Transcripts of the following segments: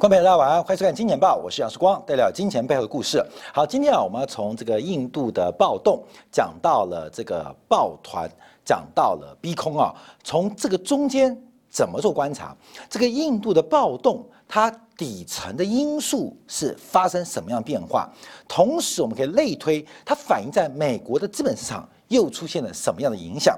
观众朋友，大家晚安，欢迎收看《金钱报》，我是杨世光，带来金钱背后的故事。好，今天啊，我们要从这个印度的暴动讲到了这个抱团，讲到了逼空啊，从这个中间怎么做观察？这个印度的暴动，它底层的因素是发生什么样变化？同时，我们可以类推它反映在美国的资本市场又出现了什么样的影响？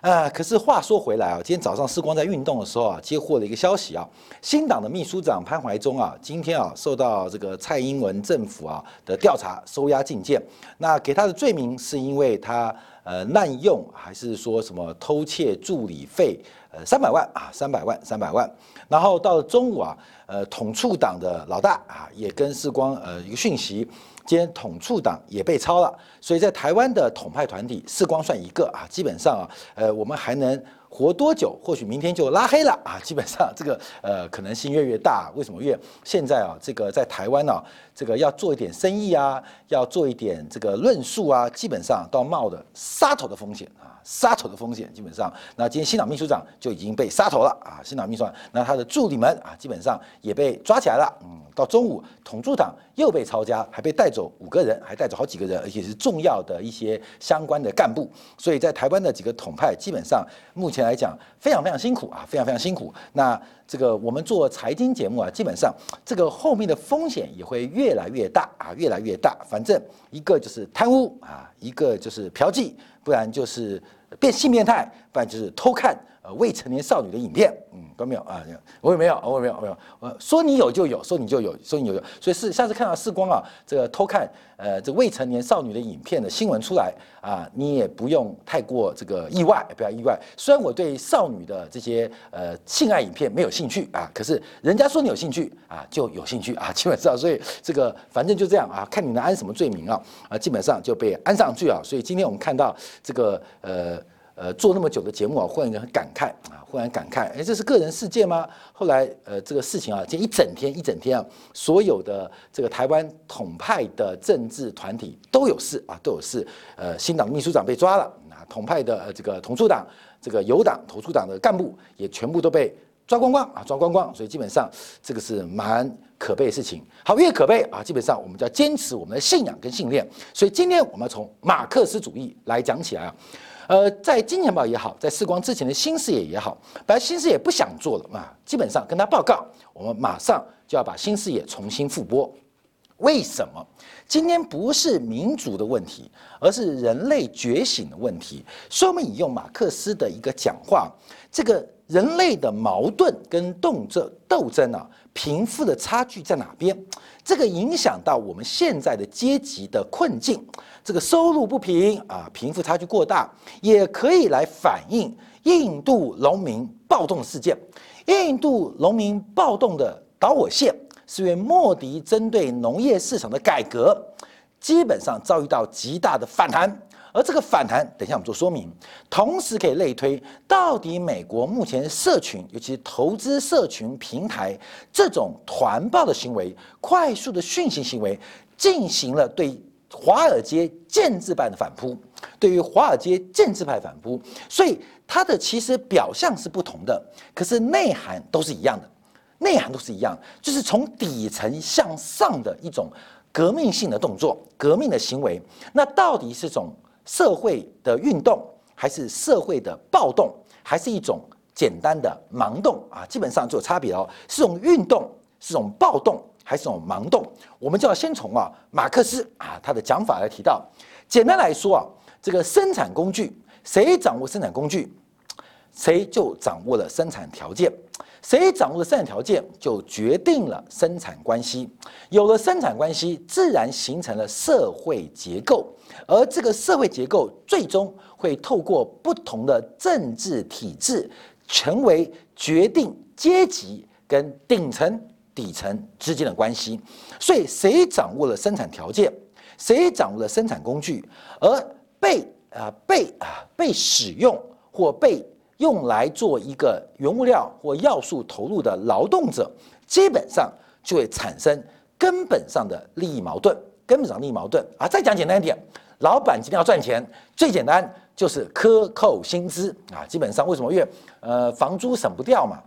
啊，可是话说回来啊，今天早上时光在运动的时候啊，接获了一个消息啊，新党的秘书长潘怀忠啊，今天啊受到这个蔡英文政府啊的调查，收押禁见。那给他的罪名是因为他呃滥用，还是说什么偷窃助理费？呃，三百万啊，三百万，三百万。然后到了中午啊，呃，统促党的老大啊，也跟时光呃一个讯息。今天统促党也被抄了，所以在台湾的统派团体，四光算一个啊，基本上啊，呃，我们还能活多久？或许明天就拉黑了啊，基本上这个呃可能性越越大。为什么？越现在啊，这个在台湾呢，这个要做一点生意啊，要做一点这个论述啊，基本上都要冒的杀头的风险啊。杀头的风险，基本上，那今天新党秘书长就已经被杀头了啊！新党秘书长，那他的助理们啊，基本上也被抓起来了。嗯，到中午，统助党又被抄家，还被带走五个人，还带走好几个人，而且是重要的一些相关的干部。所以在台湾的几个统派，基本上目前来讲非常非常辛苦啊，非常非常辛苦。那这个我们做财经节目啊，基本上这个后面的风险也会越来越大啊，越来越大。反正一个就是贪污啊，一个就是嫖妓，不然就是变性变态，不然就是偷看呃未成年少女的影片。嗯，都没有啊，我也没有，我也没有，没有。呃，说你有就有，说你就有，说你有有。所以是下次看到世光啊，这个偷看呃这未成年少女的影片的新闻出来啊，你也不用太过这个意外，不要意外。虽然我对少女的这些呃性爱影片没有兴趣啊，可是人家说你有兴趣啊，就有兴趣啊，基本上，所以这个反正就这样啊，看你能安什么罪名啊，啊，基本上就被安上去啊。所以今天我们看到这个呃。呃，做那么久的节目啊，忽然很感慨啊，忽然感慨，哎，这是个人事件吗？后来，呃，这个事情啊，这一整天一整天啊，所有的这个台湾统派的政治团体都有事啊，都有事。呃，新党秘书长被抓了啊，统派的这个统促党、这个有党统促党的干部也全部都被抓光光啊，抓光光。所以基本上这个是蛮可悲的事情。好，越可悲啊，基本上我们就要坚持我们的信仰跟信念。所以今天我们要从马克思主义来讲起来啊。呃，在金钱豹也好，在世光之前的新事业也好，本来新事业不想做了嘛，基本上跟他报告，我们马上就要把新事业重新复播。为什么？今天不是民主的问题，而是人类觉醒的问题。所以我们引用马克思的一个讲话：，这个人类的矛盾跟动这斗争啊，贫富的差距在哪边？这个影响到我们现在的阶级的困境。这个收入不平啊，贫富差距过大，也可以来反映印度农民暴动事件。印度农民暴动的导火线是因为莫迪针对农业市场的改革，基本上遭遇到极大的反弹。而这个反弹，等一下我们做说明。同时可以类推，到底美国目前社群，尤其投资社群平台这种团报的行为、快速的讯息行为，进行了对。华尔街建制派的反扑，对于华尔街建制派反扑，所以它的其实表象是不同的，可是内涵都是一样的，内涵都是一样，就是从底层向上的一种革命性的动作、革命的行为。那到底是种社会的运动，还是社会的暴动，还是一种简单的盲动啊？基本上就有差别哦，是种运动，是种暴动。还是种盲动，我们就要先从啊马克思啊他的讲法来提到。简单来说啊，这个生产工具，谁掌握生产工具，谁就掌握了生产条件；谁掌握了生产条件，就决定了生产关系。有了生产关系，自然形成了社会结构，而这个社会结构最终会透过不同的政治体制，成为决定阶级跟顶层。底层之间的关系，所以谁掌握了生产条件，谁掌握了生产工具，而被啊被啊被使用或被用来做一个原物料或要素投入的劳动者，基本上就会产生根本上的利益矛盾，根本上利益矛盾啊。再讲简单一点，老板今天要赚钱，最简单就是克扣薪资啊。基本上为什么？因为呃房租省不掉嘛。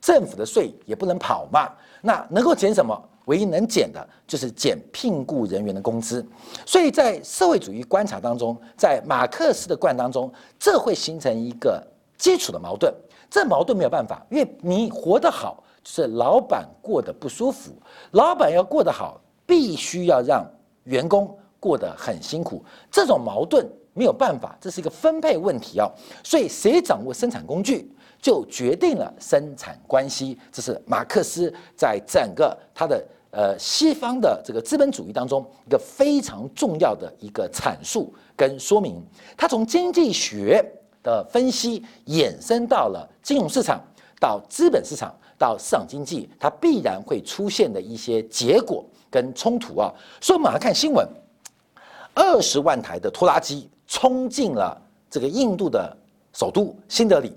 政府的税也不能跑嘛。那能够减什么？唯一能减的就是减聘雇人员的工资。所以在社会主义观察当中，在马克思的观当中，这会形成一个基础的矛盾。这矛盾没有办法，因为你活得好，就是老板过得不舒服。老板要过得好，必须要让员工过得很辛苦。这种矛盾没有办法，这是一个分配问题啊。所以谁掌握生产工具？就决定了生产关系，这是马克思在整个他的呃西方的这个资本主义当中一个非常重要的一个阐述跟说明。他从经济学的分析衍生到了金融市场，到资本市场，到市场经济，它必然会出现的一些结果跟冲突啊。所以我们来看新闻：二十万台的拖拉机冲进了这个印度的首都新德里。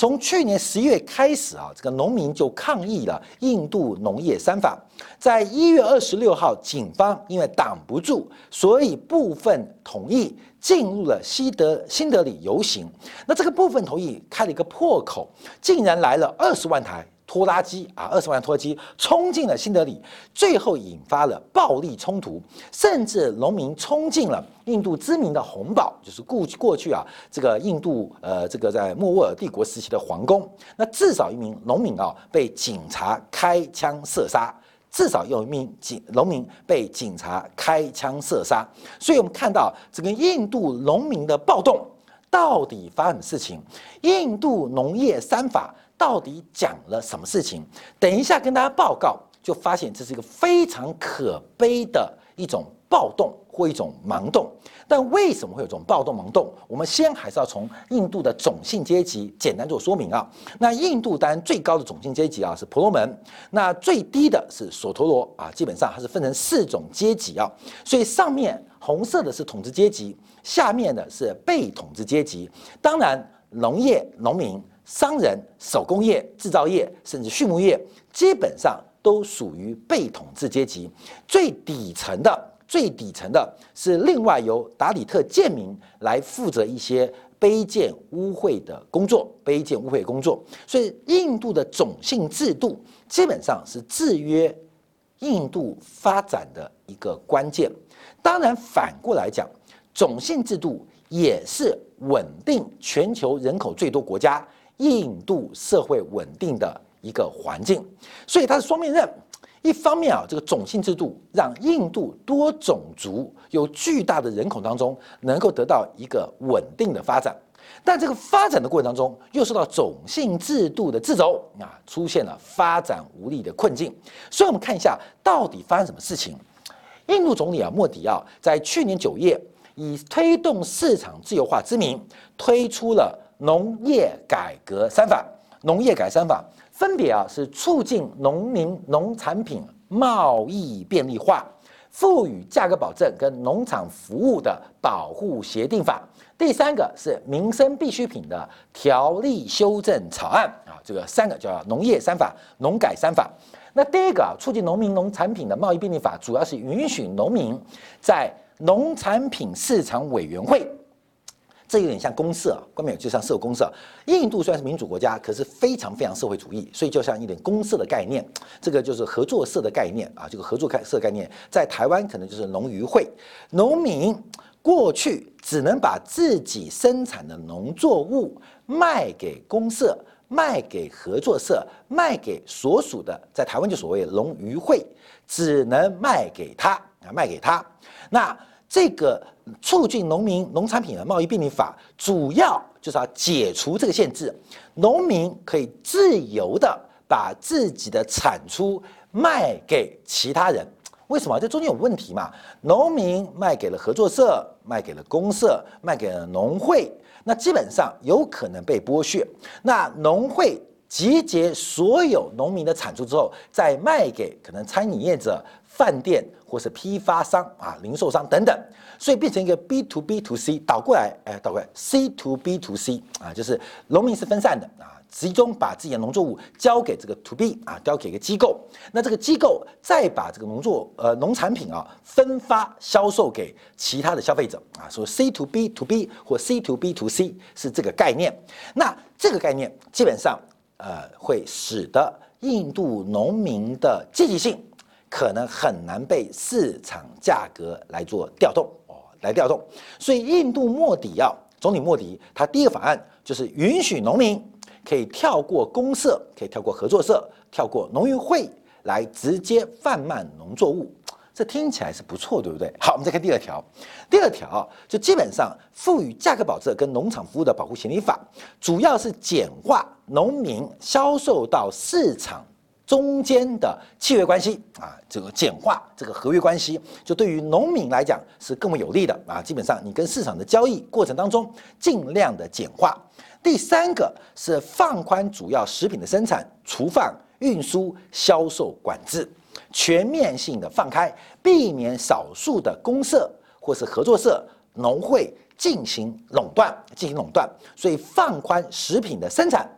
从去年十一月开始啊，这个农民就抗议了印度农业三法。在一月二十六号，警方因为挡不住，所以部分同意进入了西德新德里游行。那这个部分同意开了一个破口，竟然来了二十万台。拖拉机啊，二十万拖拉机冲进了新德里，最后引发了暴力冲突，甚至农民冲进了印度知名的红堡，就是过过去啊，这个印度呃，这个在莫卧儿帝国时期的皇宫。那至少一名农民啊被警察开枪射杀，至少有一名警农民被警察开枪射杀。所以我们看到整个印度农民的暴动到底发生什么事情？印度农业三法。到底讲了什么事情？等一下跟大家报告，就发现这是一个非常可悲的一种暴动或一种盲动。但为什么会有这种暴动盲动？我们先还是要从印度的种姓阶级简单做说明啊。那印度当然最高的种姓阶级啊是婆罗门，那最低的是索陀罗啊。基本上它是分成四种阶级啊。所以上面红色的是统治阶级，下面的是被统治阶级。当然农业农民。商人、手工业、制造业，甚至畜牧业，基本上都属于被统治阶级。最底层的、最底层的是另外由达里特贱民来负责一些卑贱污秽的工作，卑贱污秽工作。所以，印度的种姓制度基本上是制约印度发展的一个关键。当然，反过来讲，种姓制度也是稳定全球人口最多国家。印度社会稳定的一个环境，所以它是双面刃。一方面啊，这个种姓制度让印度多种族有巨大的人口当中能够得到一个稳定的发展，但这个发展的过程当中又受到种姓制度的掣肘啊，出现了发展无力的困境。所以，我们看一下到底发生什么事情。印度总理啊莫迪啊，在去年九月以推动市场自由化之名推出了。农业改革三法，农业改三法分别啊是促进农民农产品贸易便利化，赋予价格保证跟农场服务的保护协定法。第三个是民生必需品的条例修正草案啊，这个三个叫农业三法、农改三法。那第一个啊，促进农民农产品的贸易便利法，主要是允许农民在农产品市场委员会。这有点像公社，关面就像社公社。印度虽然是民主国家，可是非常非常社会主义，所以就像一点公社的概念，这个就是合作社的概念啊。这个合作开社概念，在台湾可能就是农渔会。农民过去只能把自己生产的农作物卖给公社、卖给合作社、卖给所属的，在台湾就所谓农渔会，只能卖给他啊，卖给他。那这个促进农民农产品的贸易便利法，主要就是要解除这个限制，农民可以自由的把自己的产出卖给其他人。为什么？这中间有问题嘛？农民卖给了合作社，卖给了公社，卖给了农会，那基本上有可能被剥削。那农会集结所有农民的产出之后，再卖给可能餐饮业者。饭店或是批发商啊、零售商等等，所以变成一个 B to B to C 倒过来，哎，倒过来 C to B to C 啊，就是农民是分散的啊，集中把自己的农作物交给这个 To B 啊，交给一个机构，那这个机构再把这个农作呃农产品啊分发销售给其他的消费者啊，说 C to B to B 或 C to B to C 是这个概念。那这个概念基本上呃，会使得印度农民的积极性可能很难被市场价格来做调动哦，来调动。所以，印度莫迪要总理莫迪，他第一个法案就是允许农民可以跳过公社，可以跳过合作社，跳过农运会来直接贩卖农作物。这听起来是不错，对不对？好，我们再看第二条。第二条就基本上赋予价格保证跟农场服务的保护协议法，主要是简化农民销售到市场中间的契约关系啊，这个简化这个合约关系，就对于农民来讲是更为有利的啊。基本上你跟市场的交易过程当中尽量的简化。第三个是放宽主要食品的生产、储放、运输、销售管制。全面性的放开，避免少数的公社或是合作社、农会进行垄断，进行垄断。所以放宽食品的生产、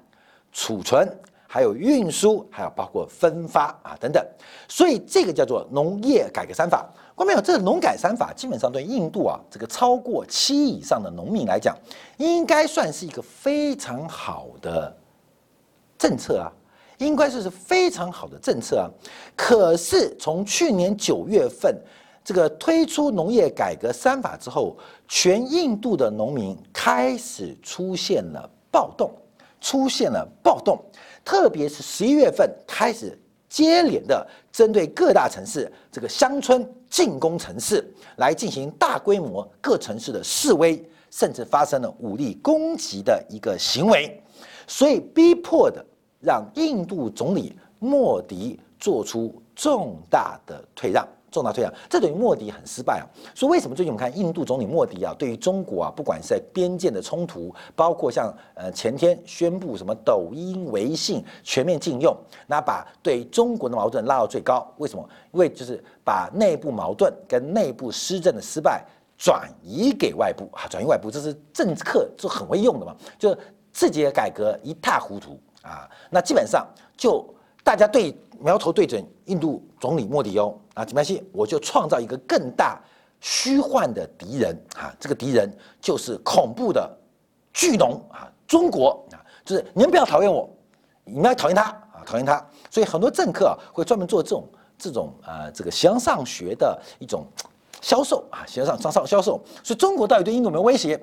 储存，还有运输，还有包括分发啊等等。所以这个叫做农业改革三法。关没有？这个农改三法基本上对印度啊这个超过七以上的农民来讲，应该算是一个非常好的政策啊。应该是是非常好的政策啊，可是从去年九月份这个推出农业改革三法之后，全印度的农民开始出现了暴动，出现了暴动，特别是十一月份开始接连的针对各大城市这个乡村进攻城市，来进行大规模各城市的示威，甚至发生了武力攻击的一个行为，所以逼迫的。让印度总理莫迪做出重大的退让，重大退让，这等于莫迪很失败啊。所以为什么最近我们看印度总理莫迪啊，对于中国啊，不管是在边界的冲突，包括像呃前天宣布什么抖音、微信全面禁用，那把对中国的矛盾拉到最高。为什么？因为就是把内部矛盾跟内部施政的失败转移给外部啊，转移外部，这是政客就很会用的嘛，就自己的改革一塌糊涂。啊，那基本上就大家对苗头对准印度总理莫迪哦，啊，没关系，我就创造一个更大虚幻的敌人啊，这个敌人就是恐怖的巨龙啊，中国啊，就是你们不要讨厌我，你们要讨厌他啊，讨厌他，所以很多政客啊会专门做这种这种呃这个向上学的一种销售啊，向上向上销售，所以中国到底对印度有没有威胁？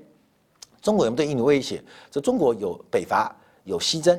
中国有没有对印度威胁？这中国有北伐，有西征。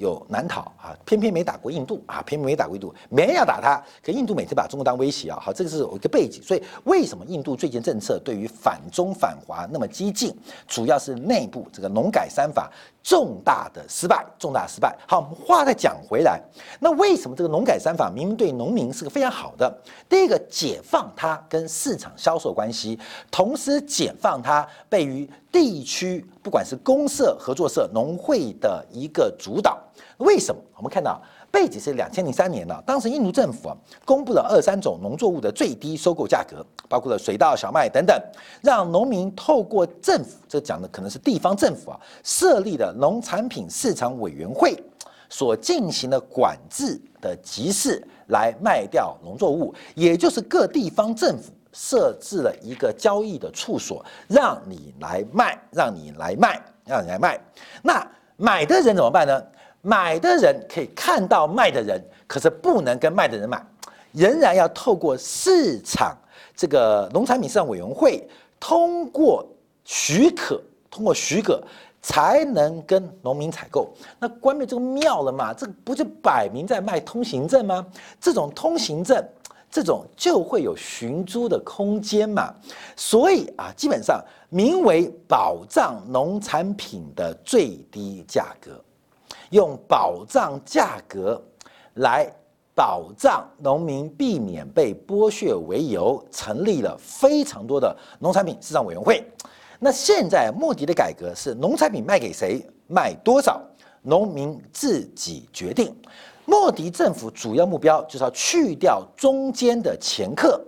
有难逃啊，偏偏没打过印度啊，偏偏没打过印度，没人要打他。可印度每次把中国当威胁啊，好，这个是有一个背景。所以为什么印度最近政策对于反中反华那么激进？主要是内部这个农改三法重大的失败，重大失败。好，我们话再讲回来，那为什么这个农改三法明明对农民是个非常好的？第一个，解放它跟市场销售关系，同时解放它被于地区不管是公社、合作社、农会的一个主导。为什么？我们看到背景是两千零三年了，当时印度政府啊公布了二三种农作物的最低收购价格，包括了水稻、小麦等等，让农民透过政府，这讲的可能是地方政府啊设立的农产品市场委员会所进行的管制的集市来卖掉农作物，也就是各地方政府设置了一个交易的处所，让你来卖，让你来卖，让你来卖。那买的人怎么办呢？买的人可以看到卖的人，可是不能跟卖的人买，仍然要透过市场这个农产品市场委员会通过许可，通过许可才能跟农民采购。那关闭这个庙了嘛？这不就摆明在卖通行证吗？这种通行证，这种就会有寻租的空间嘛。所以啊，基本上名为保障农产品的最低价格。用保障价格来保障农民避免被剥削为由，成立了非常多的农产品市场委员会。那现在莫迪的改革是农产品卖给谁，卖多少，农民自己决定。莫迪政府主要目标就是要去掉中间的掮客，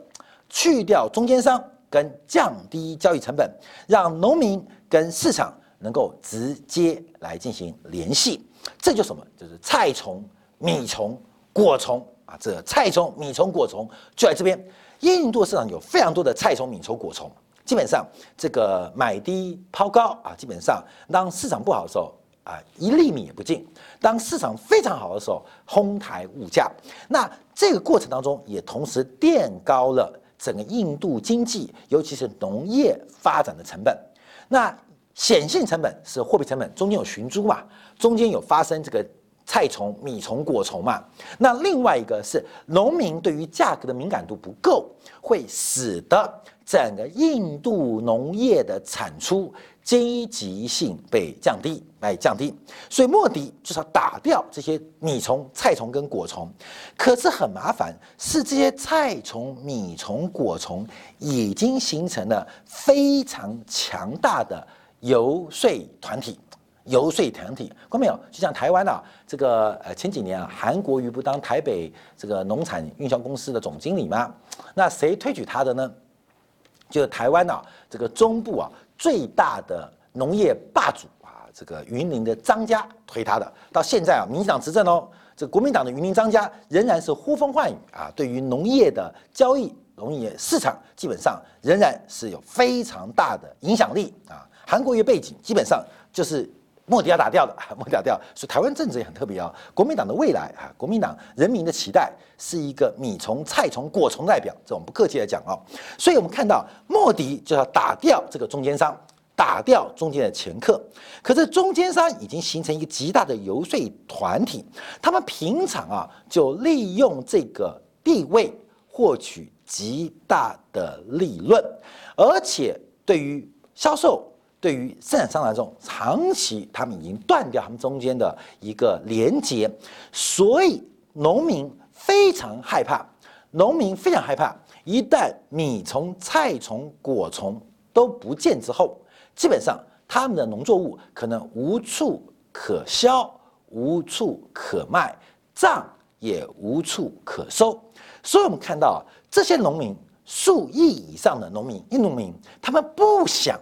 去掉中间商，跟降低交易成本，让农民跟市场能够直接来进行联系。这就什么？就是菜虫、米虫、果虫啊！这菜虫、米虫、果虫就在这边。印度市场有非常多的菜虫、米虫、果虫，基本上这个买低抛高啊！基本上当市场不好的时候，啊，一粒米也不进。当市场非常好的时候，哄抬物价。那这个过程当中，也同时垫高了整个印度经济，尤其是农业发展的成本。那显性成本是货币成本，中间有寻租嘛，中间有发生这个菜虫、米虫、果虫嘛。那另外一个是农民对于价格的敏感度不够，会使得整个印度农业的产出。积极性被降低，来降低，所以莫迪就是要打掉这些米虫、菜虫跟果虫。可是很麻烦，是这些菜虫、米虫、果虫已经形成了非常强大的游说团体。游说团体，看到没有？就像台湾啊，这个呃前几年啊，韩国瑜不当台北这个农产运销公司的总经理吗？那谁推举他的呢？就是台湾啊，这个中部啊。最大的农业霸主啊，这个云林的张家推他的，到现在啊，民进党执政哦，这国民党的云林张家仍然是呼风唤雨啊，对于农业的交易、农业市场，基本上仍然是有非常大的影响力啊。韩国瑜背景基本上就是。莫迪要打掉的，莫迪打掉，所以台湾政治也很特别啊。国民党的未来啊，国民党人民的期待是一个米虫、菜虫、果虫代表，这我们不客气的讲哦。所以我们看到莫迪就要打掉这个中间商，打掉中间的掮客。可是中间商已经形成一个极大的游说团体，他们平常啊就利用这个地位获取极大的利润，而且对于销售。对于生产商来说，长期他们已经断掉他们中间的一个连接，所以农民非常害怕。农民非常害怕，一旦米虫、菜虫、果虫都不见之后，基本上他们的农作物可能无处可销、无处可卖，账也无处可收。所以我们看到这些农民数亿以上的农民，印度民，他们不想。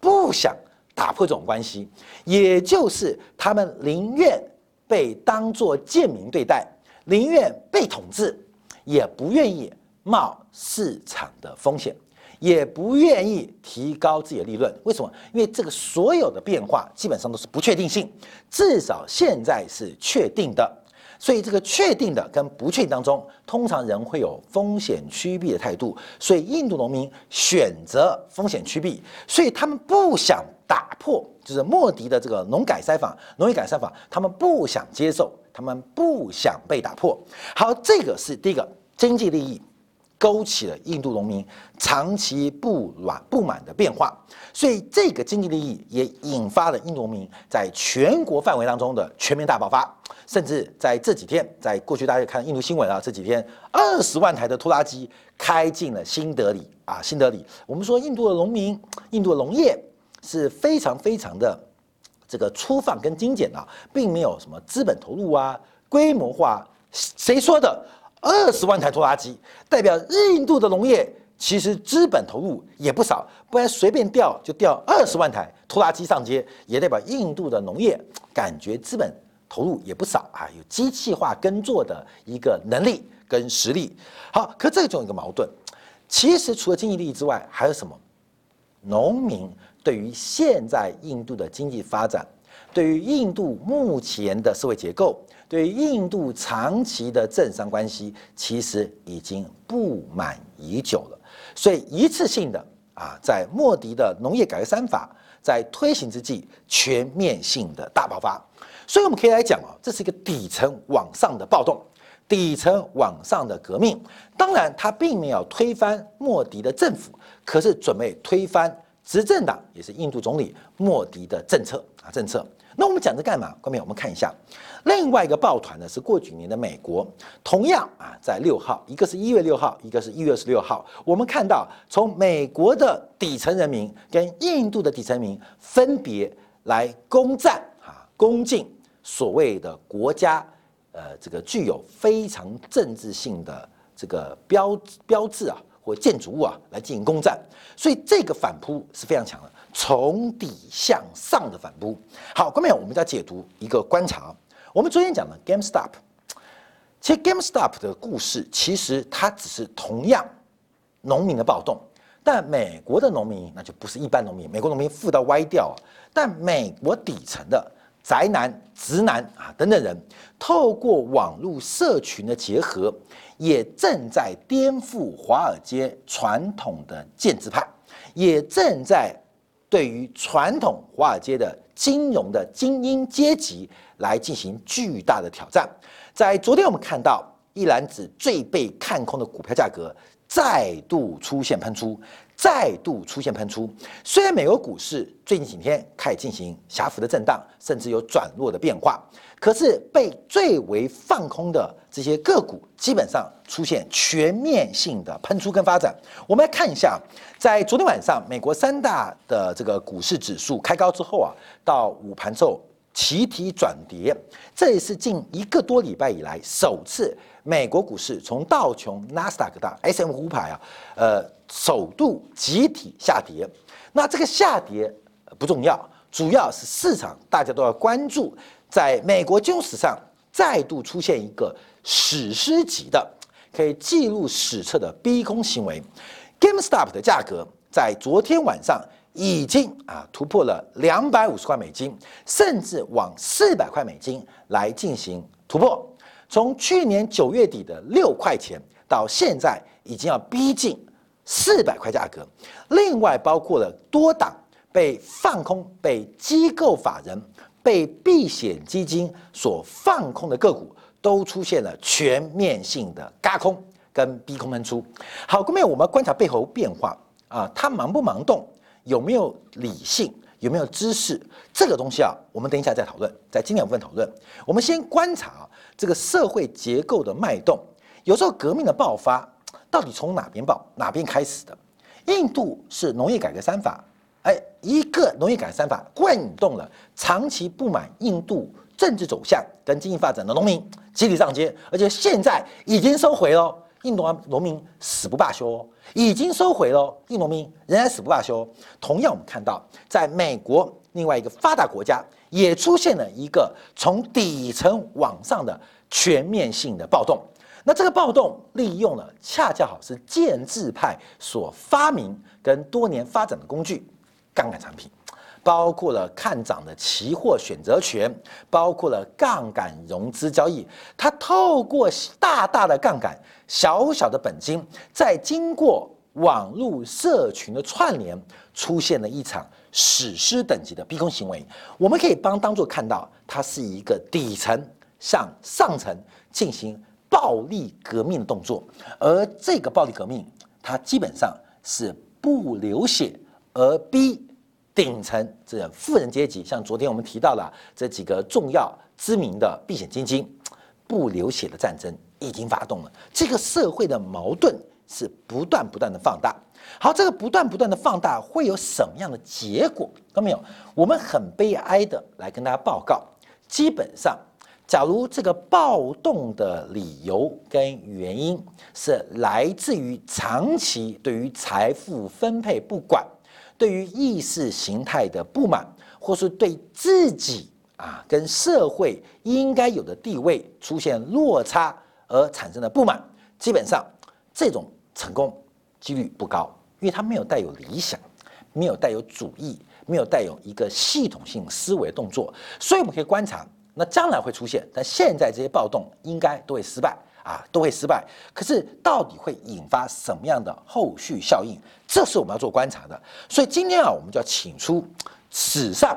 不想打破这种关系，也就是他们宁愿被当作贱民对待，宁愿被统治，也不愿意冒市场的风险，也不愿意提高自己的利润。为什么？因为这个所有的变化基本上都是不确定性，至少现在是确定的。所以这个确定的跟不确定当中，通常人会有风险趋避的态度。所以印度农民选择风险趋避，所以他们不想打破，就是莫迪的这个农改三法、农业改善法，他们不想接受，他们不想被打破。好，这个是第一个经济利益。勾起了印度农民长期不满不满的变化，所以这个经济利益也引发了印度农民在全国范围当中的全面大爆发，甚至在这几天，在过去大家看印度新闻啊，这几天二十万台的拖拉机开进了新德里啊，新德里。我们说印度的农民，印度的农业是非常非常的这个粗放跟精简啊，并没有什么资本投入啊，规模化，谁说的？二十万台拖拉机代表印度的农业其实资本投入也不少，不然随便调就调二十万台拖拉机上街，也代表印度的农业感觉资本投入也不少啊，有机器化耕作的一个能力跟实力。好，可这种一个矛盾，其实除了经济利益之外，还有什么？农民对于现在印度的经济发展，对于印度目前的社会结构。对于印度长期的政商关系，其实已经不满已久了。所以一次性的啊，在莫迪的农业改革三法在推行之际，全面性的大爆发。所以我们可以来讲啊，这是一个底层往上的暴动，底层往上的革命。当然，他并没有推翻莫迪的政府，可是准备推翻执政党，也是印度总理莫迪的政策啊政策。那我们讲这干嘛？后面我们看一下，另外一个抱团呢是过几年的美国，同样啊在六号，一个是一月六号，一个是一月二十六号，我们看到从美国的底层人民跟印度的底层民分别来攻占啊攻进所谓的国家，呃这个具有非常政治性的这个标标志啊或建筑物啊来进行攻占，所以这个反扑是非常强的。从底向上的反扑。好，后面我们再解读一个观察。我们昨天讲的 GameStop，其实 GameStop 的故事其实它只是同样农民的暴动，但美国的农民那就不是一般农民，美国农民富到歪掉。但美国底层的宅男、直男啊等等人，透过网络社群的结合，也正在颠覆华尔街传统的建制派，也正在对于传统华尔街的金融的精英阶级来进行巨大的挑战。在昨天，我们看到一篮子最被看空的股票价格再度出现喷出。再度出现喷出，虽然美国股市最近几天开始进行狭幅的震荡，甚至有转弱的变化，可是被最为放空的这些个股，基本上出现全面性的喷出跟发展。我们来看一下，在昨天晚上，美国三大的这个股市指数开高之后啊，到午盘之后齐体转跌，这也是近一个多礼拜以来首次。美国股市从道琼、纳斯达克到 S M 五百啊，呃，首度集体下跌。那这个下跌不重要，主要是市场大家都要关注，在美国金融史上再度出现一个史诗级的、可以记录史册的逼空行为。GameStop 的价格在昨天晚上已经啊突破了两百五十块美金，甚至往四百块美金来进行突破。从去年九月底的六块钱到现在，已经要逼近四百块价格。另外，包括了多档被放空、被机构法人、被避险基金所放空的个股，都出现了全面性的嘎空跟逼空喷出。好，后面我们观察背后变化啊，它盲不盲动，有没有理性，有没有知识，这个东西啊，我们等一下再讨论，在今天部分讨论。我们先观察啊。这个社会结构的脉动，有时候革命的爆发到底从哪边爆哪边开始的？印度是农业改革三法，哎，一个农业改革三法忽然引动了长期不满印度政治走向跟经济发展的农民集体上街，而且现在已经收回了，印度农民死不罢休，已经收回了，印度农民仍然死不罢休。同样，我们看到在美国另外一个发达国家。也出现了一个从底层往上的全面性的暴动，那这个暴动利用了恰恰好是建制派所发明跟多年发展的工具——杠杆产品，包括了看涨的期货选择权，包括了杠杆融资交易。它透过大大的杠杆、小小的本金，在经过网络社群的串联，出现了一场。史诗等级的逼空行为，我们可以帮当做看到，它是一个底层向上层进行暴力革命的动作，而这个暴力革命，它基本上是不流血而逼顶层这富人阶级，像昨天我们提到了这几个重要知名的避险基金，不流血的战争已经发动了，这个社会的矛盾是不断不断的放大。好，这个不断不断的放大会有什么样的结果？看到没有？我们很悲哀的来跟大家报告，基本上，假如这个暴动的理由跟原因是来自于长期对于财富分配不管，对于意识形态的不满，或是对自己啊跟社会应该有的地位出现落差而产生的不满，基本上这种成功几率不高。因为它没有带有理想，没有带有主义，没有带有一个系统性思维动作，所以我们可以观察，那将来会出现，但现在这些暴动应该都会失败啊，都会失败。可是到底会引发什么样的后续效应，这是我们要做观察的。所以今天啊，我们就要请出史上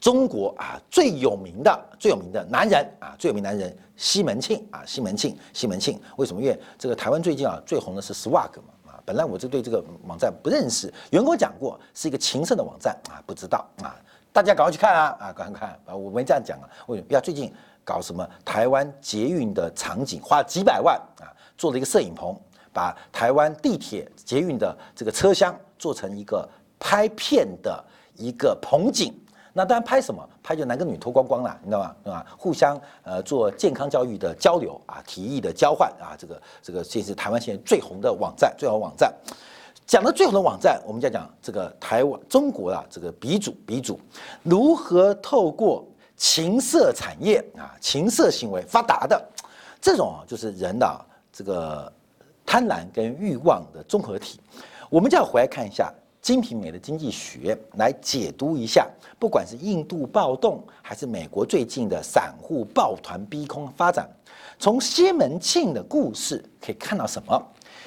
中国啊最有名的、最有名的男人啊，最有名男人西门庆啊，西门庆，西门庆，为什么？因为这个台湾最近啊最红的是 Swag 嘛啊。本来我就对这个网站不认识，员工讲过是一个情圣的网站啊，不知道啊，大家赶快去看啊啊，赶快看啊！我没这样讲啊，为什么？不要最近搞什么台湾捷运的场景，花几百万啊，做了一个摄影棚，把台湾地铁捷运的这个车厢做成一个拍片的一个棚景。那当然拍什么？拍就男跟女脱光光了，你知道吗？啊？互相呃做健康教育的交流啊，体育的交换啊，这个这个这是台湾现在最红的网站，最好网站。讲的最好的网站，我们就讲这个台湾中国啊，这个鼻祖鼻祖如何透过情色产业啊，情色行为发达的这种啊，就是人的这个贪婪跟欲望的综合体。我们就要回来看一下金瓶梅的经济学来解读一下，不管是印度暴动，还是美国最近的散户抱团逼空发展，从西门庆的故事可以看到什么？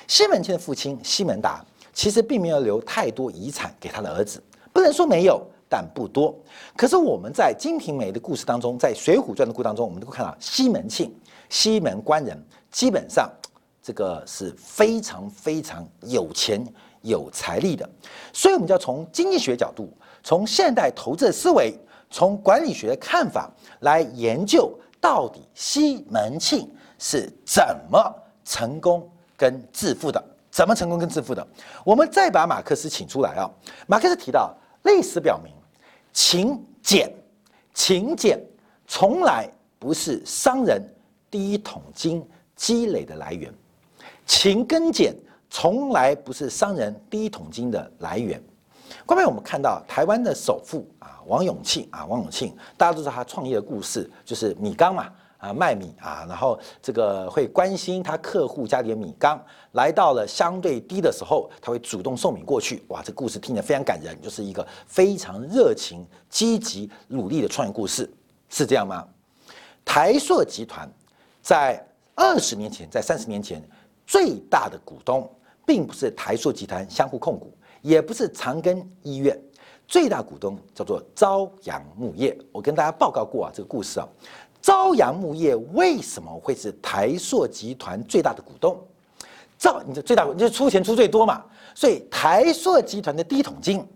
西门庆的父亲西门达其实并没有留太多遗产给他的儿子，不能说没有，但不多。可是我们在《金瓶梅》的故事当中，在《水浒传》的故事当中，我们都会看到西门庆、西门官人基本上这个是非常非常有钱有财力的。所以，我们就要从经济学角度，从现代投资的思维，从管理学的看法来研究，到底西门庆是怎么成功。跟致富的怎么成功跟致富的？我们再把马克思请出来啊！马克思提到，历史表明，勤俭，勤俭从来不是商人第一桶金积累的来源，勤跟俭从来不是商人第一桶金的来源。后面我们看到台湾的首富啊，王永庆啊，王永庆，大家都知道他创业的故事，就是米缸嘛。啊卖米啊，然后这个会关心他客户家里的米缸，来到了相对低的时候，他会主动送米过去。哇，这故事听着非常感人，就是一个非常热情、积极、努力的创业故事，是这样吗？台塑集团在二十年前，在三十年前，最大的股东并不是台塑集团相互控股，也不是长庚医院，最大股东叫做朝阳木业。我跟大家报告过啊，这个故事啊。朝阳木业为什么会是台塑集团最大的股东？朝，你的最大股就出钱出最多嘛。所以台塑集团的第一桶金，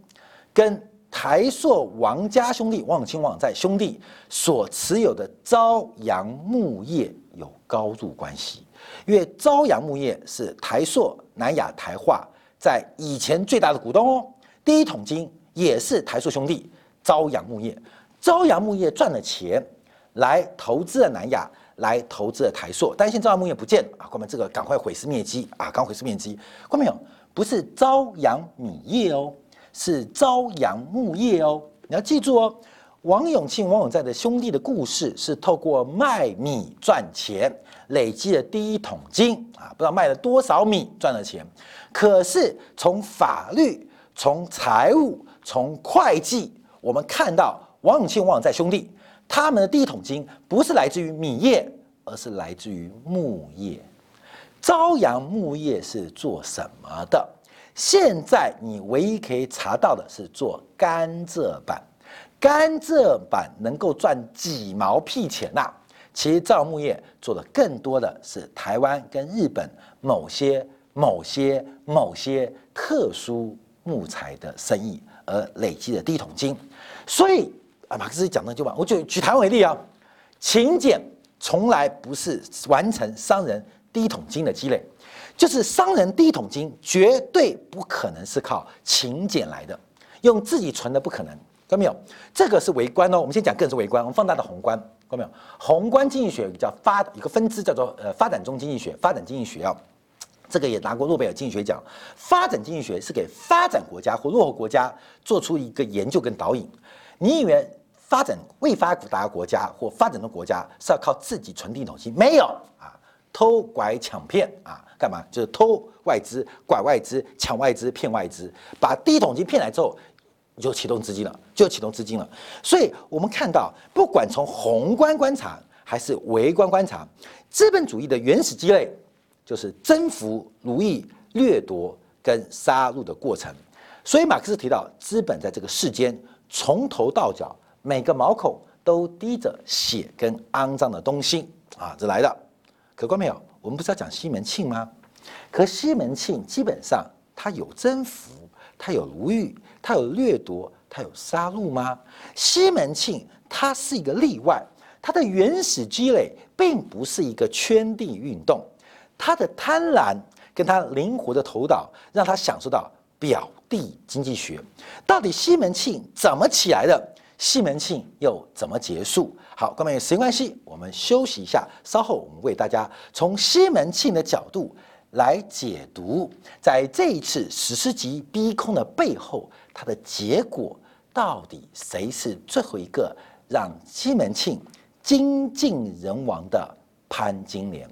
跟台塑王家兄弟王永庆、王在兄弟所持有的朝阳木业有高度关系。因为朝阳木业是台塑、南亚、台化在以前最大的股东哦。第一桶金也是台塑兄弟朝阳木业，朝阳木业赚了钱。来投资了南亚，来投资了台塑，但是现在朝阳木业不见了啊！关门这个赶快毁尸灭迹啊！赶快毁尸灭迹，关没有？不是朝阳米业哦，是朝阳木业哦。你要记住哦，王永庆、王永在的兄弟的故事是透过卖米赚钱，累积了第一桶金啊！不知道卖了多少米赚了钱，可是从法律、从财务、从会计，我们看到王永庆、王永在兄弟。他们的第一桶金不是来自于米业，而是来自于木业。朝阳木业是做什么的？现在你唯一可以查到的是做甘蔗板。甘蔗板能够赚几毛屁钱呐？其实造木业做的更多的是台湾跟日本某些、某些、某些特殊木材的生意而累积的第一桶金，所以。啊，马克思讲的就完。我就举台湾为例啊，勤俭从来不是完成商人第一桶金的积累，就是商人第一桶金绝对不可能是靠勤俭来的，用自己存的不可能，看到没有？这个是微观哦。我们先讲个人是微观，我们放大的宏观，看到没有？宏观经济学叫发一个分支叫做呃发展中经济学，发展经济学啊，这个也拿过诺贝尔经济学奖。发展经济学是给发展国家或落后国家做出一个研究跟导引。你以为？发展未发达国家或发展中国家是要靠自己存定桶金，没有啊，偷拐抢骗啊，干嘛？就是偷外资、拐外资、抢外资、骗外资，把第一桶金骗来之后，就启动资金了，就启动资金了。所以我们看到，不管从宏观观察还是微观观察，资本主义的原始积累就是征服、奴役、掠夺跟杀戮的过程。所以马克思提到，资本在这个世间从头到脚。每个毛孔都滴着血跟肮脏的东西啊，这来的。可观没有？我们不是要讲西门庆吗？可西门庆基本上他有征服，他有奴役，他有掠夺，他有杀戮吗？西门庆他是一个例外，他的原始积累并不是一个圈地运动，他的贪婪跟他灵活的头脑，让他享受到表地经济学。到底西门庆怎么起来的？西门庆又怎么结束？好，各位时间关系，我们休息一下，稍后我们为大家从西门庆的角度来解读，在这一次史诗级逼空的背后，它的结果到底谁是最后一个让西门庆精尽人亡的潘金莲？